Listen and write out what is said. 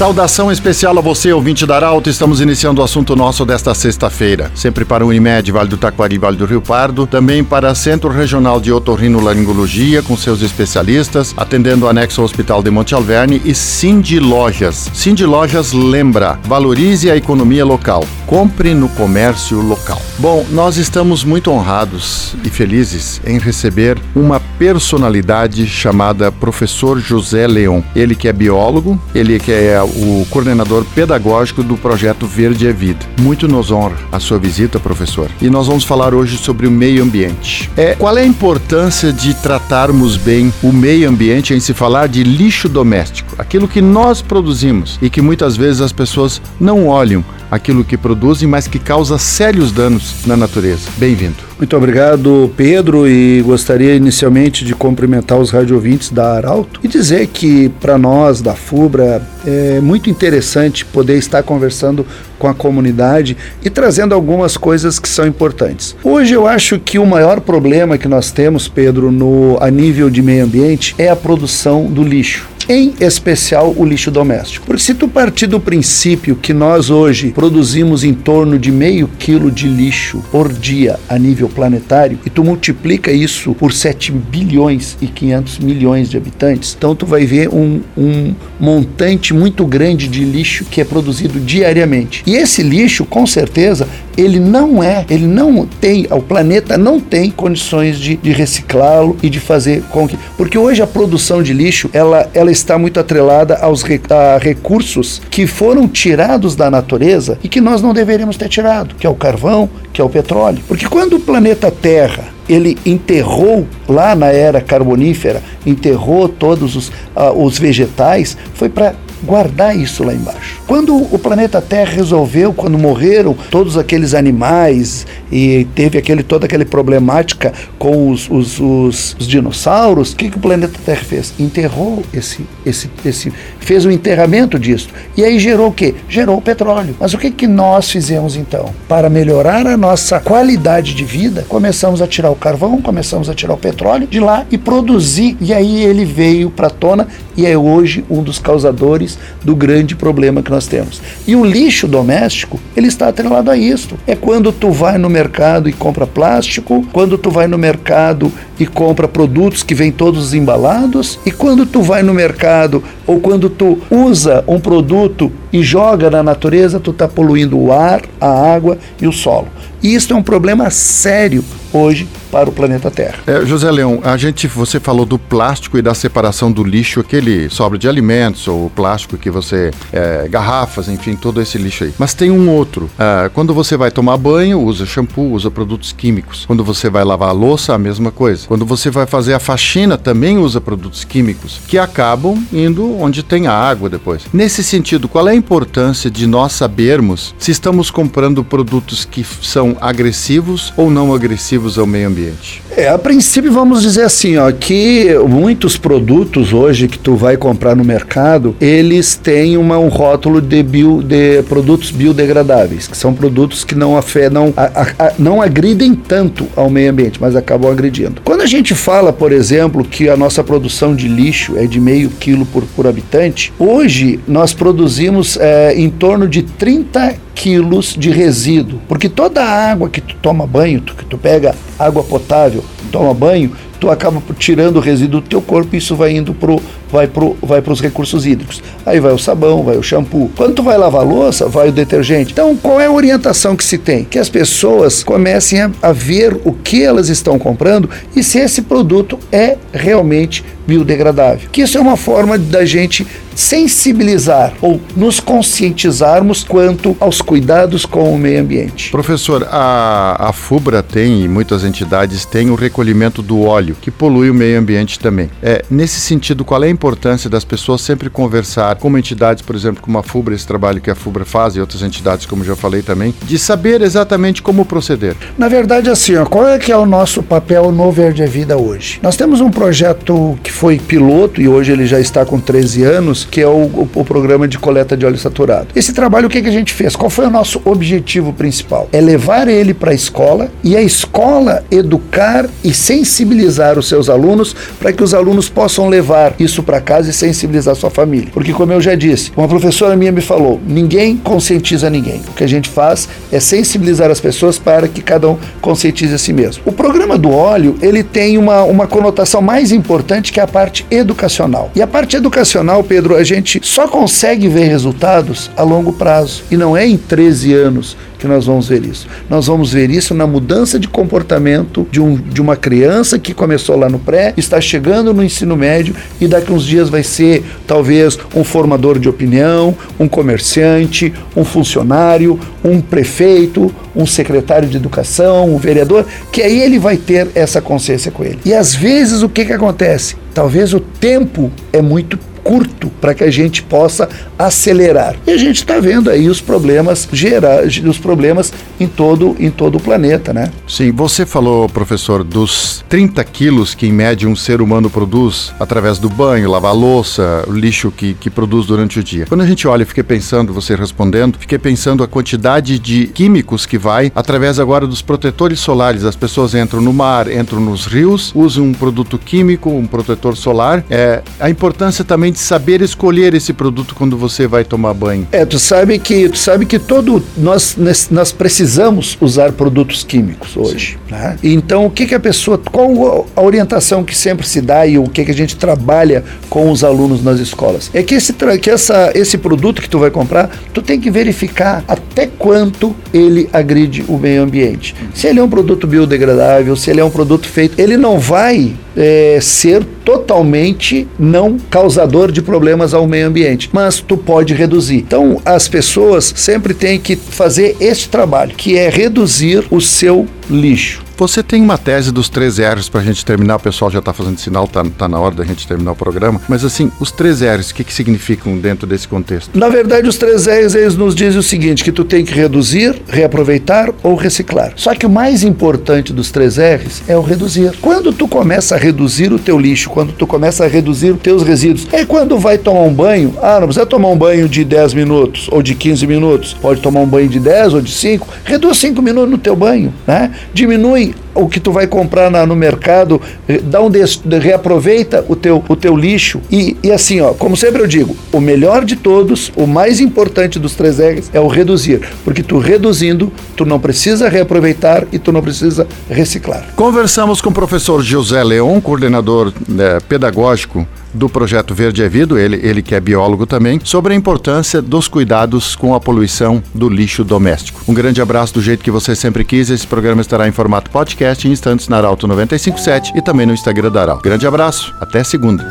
Saudação especial a você, ouvinte da Arauto. Estamos iniciando o assunto nosso desta sexta-feira. Sempre para o Unimed, Vale do Taquari, Vale do Rio Pardo. Também para Centro Regional de Otorrinolaringologia, com seus especialistas, atendendo o anexo ao Hospital de Monte Alverne e Cindy Lojas. Cindy Lojas lembra, valorize a economia local. Compre no comércio local. Bom, nós estamos muito honrados e felizes em receber uma personalidade chamada Professor José Leon. Ele que é biólogo, ele que é o coordenador pedagógico do projeto Verde é Vida. Muito nos honra a sua visita, professor. E nós vamos falar hoje sobre o meio ambiente. É, qual é a importância de tratarmos bem o meio ambiente em se falar de lixo doméstico? Aquilo que nós produzimos e que muitas vezes as pessoas não olham aquilo que produzem, mas que causa sérios danos na natureza. Bem-vindo. Muito obrigado, Pedro, e gostaria inicialmente de cumprimentar os radiovintes da Arauto e dizer que para nós da FUBRA é muito interessante poder estar conversando com a comunidade e trazendo algumas coisas que são importantes. Hoje eu acho que o maior problema que nós temos, Pedro, no a nível de meio ambiente é a produção do lixo em especial o lixo doméstico. Porque se tu partir do princípio que nós hoje produzimos em torno de meio quilo de lixo por dia a nível planetário e tu multiplica isso por 7 bilhões e 500 milhões de habitantes, então tu vai ver um, um montante muito grande de lixo que é produzido diariamente. E esse lixo, com certeza, ele não é, ele não tem, o planeta não tem condições de, de reciclá-lo e de fazer com que. Porque hoje a produção de lixo ela, ela está muito atrelada aos a recursos que foram tirados da natureza e que nós não deveríamos ter tirado, que é o carvão, que é o petróleo. Porque quando o planeta Terra ele enterrou lá na era carbonífera, enterrou todos os, uh, os vegetais, foi para guardar isso lá embaixo. Quando o planeta Terra resolveu, quando morreram todos aqueles animais e teve aquele, toda aquela problemática com os, os, os, os dinossauros, o que, que o planeta Terra fez? Enterrou esse, esse, esse, fez o enterramento disso. E aí gerou o quê? Gerou o petróleo. Mas o que, que nós fizemos então? Para melhorar a nossa qualidade de vida, começamos a tirar o carvão, começamos a tirar o petróleo de lá e produzir. E aí ele veio para a tona e é hoje um dos causadores do grande problema que nós temos. E o lixo doméstico, ele está atrelado a isso. É quando tu vai no mercado e compra plástico, quando tu vai no mercado e compra produtos que vêm todos embalados, e quando tu vai no mercado ou quando tu usa um produto e joga na natureza, tu está poluindo o ar, a água e o solo. E isso é um problema sério hoje para o planeta Terra. É, José Leão, a gente, você falou do plástico e da separação do lixo, aquele sobra de alimentos ou plástico que você, é, garrafas, enfim, todo esse lixo aí. Mas tem um outro. É, quando você vai tomar banho, usa shampoo, usa produtos químicos. Quando você vai lavar a louça, a mesma coisa. Quando você vai fazer a faxina, também usa produtos químicos que acabam indo onde tem a água depois. Nesse sentido, qual é a importância de nós sabermos se estamos comprando produtos que são agressivos ou não agressivos ao meio ambiente? É, a princípio vamos dizer assim, ó, que muitos produtos hoje que tu vai comprar no mercado, eles têm uma, um rótulo de, bio, de produtos biodegradáveis, que são produtos que não, afetam, não, a, a, não agridem tanto ao meio ambiente, mas acabam agredindo. Quando a gente fala, por exemplo, que a nossa produção de lixo é de meio quilo por, por habitante, hoje nós produzimos é, em torno de 30 quilos de resíduo, porque toda a água que tu toma banho, tu, que tu pega água potável, toma banho, tu acaba tirando o resíduo do teu corpo e isso vai indo pro vai pro vai para os recursos hídricos. Aí vai o sabão, vai o shampoo. Quando tu vai lavar louça, vai o detergente. Então, qual é a orientação que se tem? Que as pessoas comecem a, a ver o que elas estão comprando e se esse produto é realmente biodegradável. Que isso é uma forma da gente sensibilizar ou nos conscientizarmos quanto aos cuidados com o meio ambiente. Professor, a, a FUBRA tem e muitas entidades têm o recolhimento do óleo, que polui o meio ambiente também. É, nesse sentido, qual é a importância das pessoas sempre conversar com entidades, por exemplo, como a FUBRA, esse trabalho que a FUBRA faz e outras entidades, como já falei também, de saber exatamente como proceder? Na verdade, assim, ó, qual é que é o nosso papel no Verde Vida hoje? Nós temos um projeto que foi piloto e hoje ele já está com 13 anos, que é o, o, o programa de coleta de óleo saturado. Esse trabalho, o que, que a gente fez? Qual foi o nosso objetivo principal? É levar ele para a escola e a escola educar e sensibilizar os seus alunos para que os alunos possam levar isso para casa e sensibilizar sua família. Porque, como eu já disse, uma professora minha me falou: ninguém conscientiza ninguém. O que a gente faz é sensibilizar as pessoas para que cada um conscientize a si mesmo. O programa do óleo ele tem uma, uma conotação mais importante que a parte educacional. E a parte educacional, Pedro, a gente só consegue ver resultados a longo prazo e não é em 13 anos que nós vamos ver isso. Nós vamos ver isso na mudança de comportamento de, um, de uma criança que começou lá no pré, está chegando no ensino médio e daqui uns dias vai ser talvez um formador de opinião, um comerciante, um funcionário, um prefeito, um secretário de educação, um vereador, que aí ele vai ter essa consciência com ele. E às vezes o que, que acontece? Talvez o tempo é muito curto para que a gente possa acelerar. E a gente está vendo aí os problemas gerais, os problemas em todo, em todo o planeta, né? Sim, você falou, professor, dos 30 quilos que em média um ser humano produz através do banho, lavar louça, o lixo que, que produz durante o dia. Quando a gente olha, fiquei pensando, você respondendo, fiquei pensando a quantidade de químicos que vai através agora dos protetores solares. As pessoas entram no mar, entram nos rios, usam um produto químico, um protetor solar. É, a importância também de saber escolher esse produto quando você vai tomar banho. É, tu sabe que tu sabe que todo nós nós precisamos usar produtos químicos hoje, né? Então o que que a pessoa, qual a orientação que sempre se dá e o que que a gente trabalha com os alunos nas escolas? É que esse que essa esse produto que tu vai comprar, tu tem que verificar até quanto ele agride o meio ambiente. Se ele é um produto biodegradável, se ele é um produto feito, ele não vai é, ser totalmente não causador de problemas ao meio ambiente, mas tu pode reduzir. Então, as pessoas sempre têm que fazer esse trabalho, que é reduzir o seu lixo. Você tem uma tese dos três R's para a gente terminar, o pessoal já está fazendo sinal, tá, tá na hora da gente terminar o programa, mas assim, os três R's, o que, que significam dentro desse contexto? Na verdade, os três R's, eles nos dizem o seguinte, que tu tem que reduzir, reaproveitar ou reciclar. Só que o mais importante dos três R's é o reduzir. Quando tu começa a reduzir o teu lixo, quando tu começa a reduzir os teus resíduos, é quando vai tomar um banho, ah, não precisa tomar um banho de 10 minutos ou de 15 minutos, pode tomar um banho de 10 ou de 5, reduz 5 minutos no teu banho, né? Diminui Bye. O que tu vai comprar na, no mercado, eh, dá um des, reaproveita o teu, o teu lixo e, e assim, ó, como sempre eu digo, o melhor de todos, o mais importante dos três R's é o reduzir, porque tu reduzindo, tu não precisa reaproveitar e tu não precisa reciclar. Conversamos com o professor José Leon, coordenador né, pedagógico do projeto Verde é Vida, ele, ele que é biólogo também, sobre a importância dos cuidados com a poluição do lixo doméstico. Um grande abraço do jeito que você sempre quis. Esse programa estará em formato podcast em instantes na Arauto 957 e também no Instagram da Arauto. Grande abraço, até segunda.